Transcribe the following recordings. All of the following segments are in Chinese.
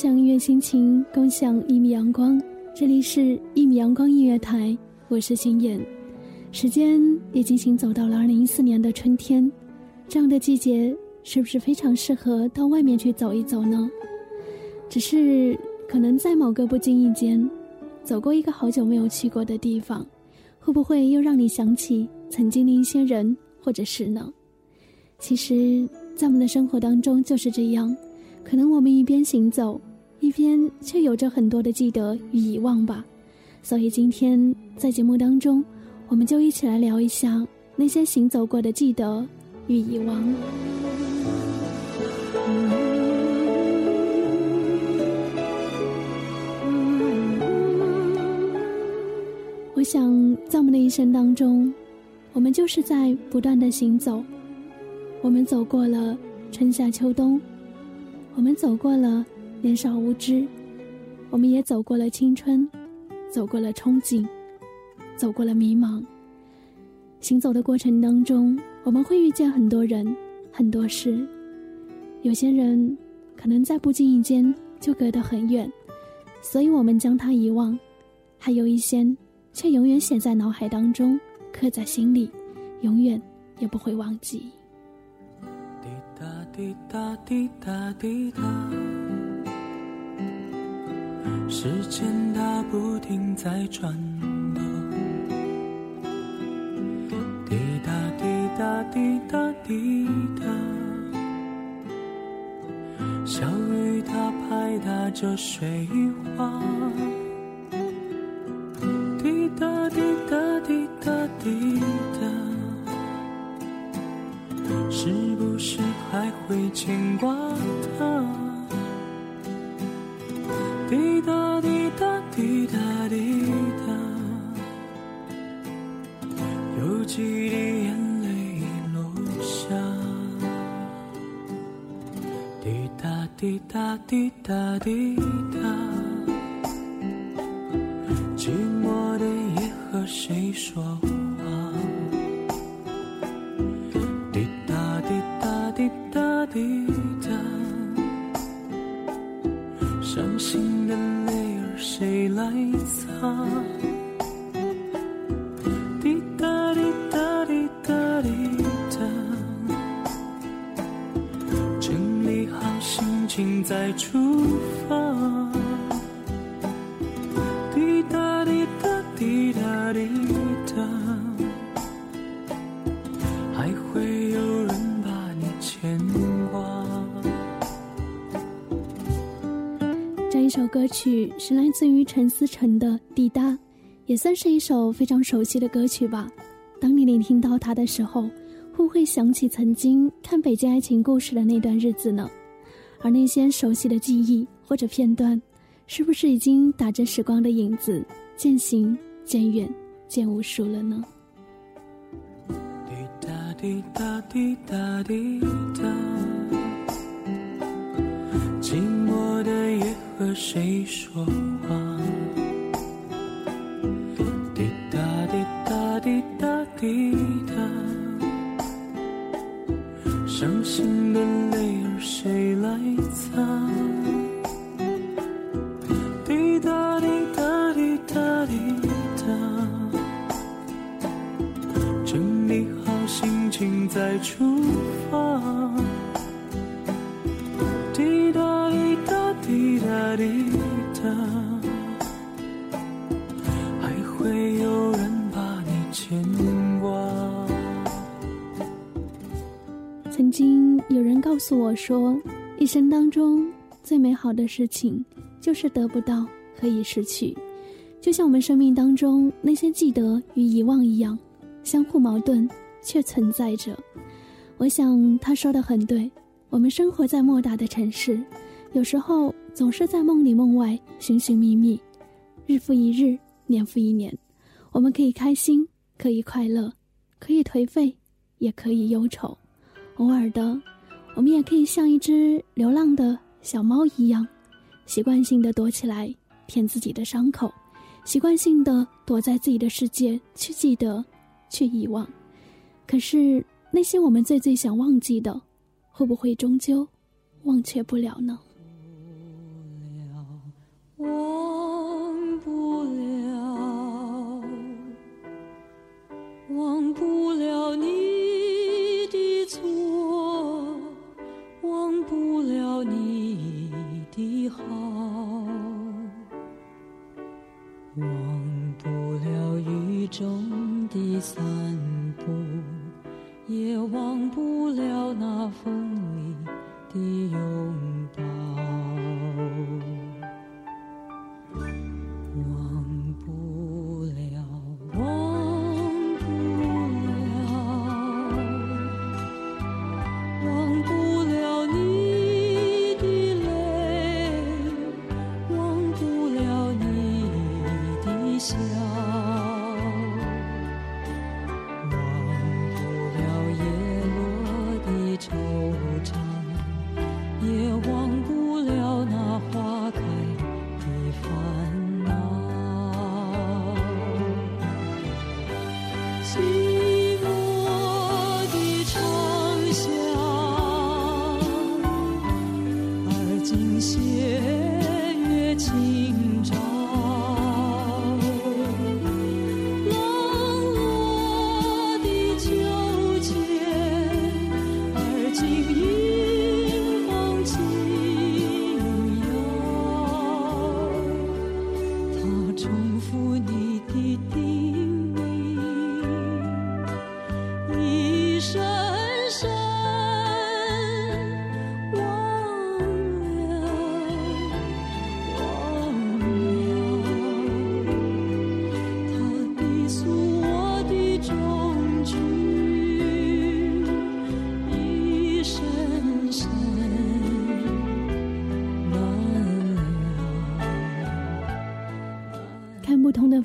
享音乐心情，共享一米阳光。这里是一米阳光音乐台，我是心妍。时间已经行走到了二零一四年的春天，这样的季节是不是非常适合到外面去走一走呢？只是可能在某个不经意间，走过一个好久没有去过的地方，会不会又让你想起曾经的一些人或者事呢？其实，在我们的生活当中就是这样。可能我们一边行走，一边却有着很多的记得与遗忘吧。所以今天在节目当中，我们就一起来聊一下那些行走过的记得与遗忘。我想，在我们的一生当中，我们就是在不断的行走。我们走过了春夏秋冬。我们走过了年少无知，我们也走过了青春，走过了憧憬，走过了迷茫。行走的过程当中，我们会遇见很多人，很多事。有些人可能在不经意间就隔得很远，所以我们将他遗忘；还有一些却永远写在脑海当中，刻在心里，永远也不会忘记。滴答滴答滴答，时间它不停在转动。滴答滴答滴答滴答，小雨它拍打着水花。滴答滴答滴答滴答。是不是还会牵挂他？滴答滴答滴答滴答，有几滴眼泪落下。滴答滴答滴答滴答，寂寞的夜和谁说？滴答滴答滴答滴答，整理好心情再出发。滴答滴答滴答滴答，歌曲是来自于陈思诚的《滴答》，也算是一首非常熟悉的歌曲吧。当你聆听到它的时候，会不会想起曾经看《北京爱情故事》的那段日子呢？而那些熟悉的记忆或者片段，是不是已经打着时光的影子，渐行渐远，渐无数了呢？滴答滴答滴答滴答，谁说话？滴答滴答滴答滴答，伤心的泪儿谁来擦？滴答滴答滴答滴答，整理好心情再出发。曾经有人告诉我说，一生当中最美好的事情就是得不到和已失去。就像我们生命当中那些记得与遗忘一样，相互矛盾却存在着。我想他说的很对，我们生活在莫大的城市，有时候总是在梦里梦外寻寻觅觅，日复一日，年复一年。我们可以开心，可以快乐，可以颓废，也可以忧愁。偶尔的，我们也可以像一只流浪的小猫一样，习惯性的躲起来舔自己的伤口，习惯性的躲在自己的世界去记得，去遗忘。可是。那些我们最最想忘记的，会不会终究忘却不了呢？忘不了，忘不了你的错，忘不了你的好，忘不了雨中的散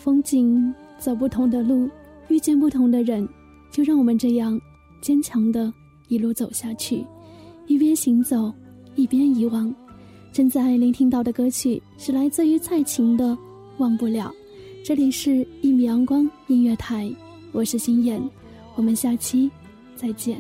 风景，走不同的路，遇见不同的人，就让我们这样坚强的一路走下去，一边行走，一边遗忘。正在聆听到的歌曲是来自于蔡琴的《忘不了》。这里是一米阳光音乐台，我是心妍，我们下期再见。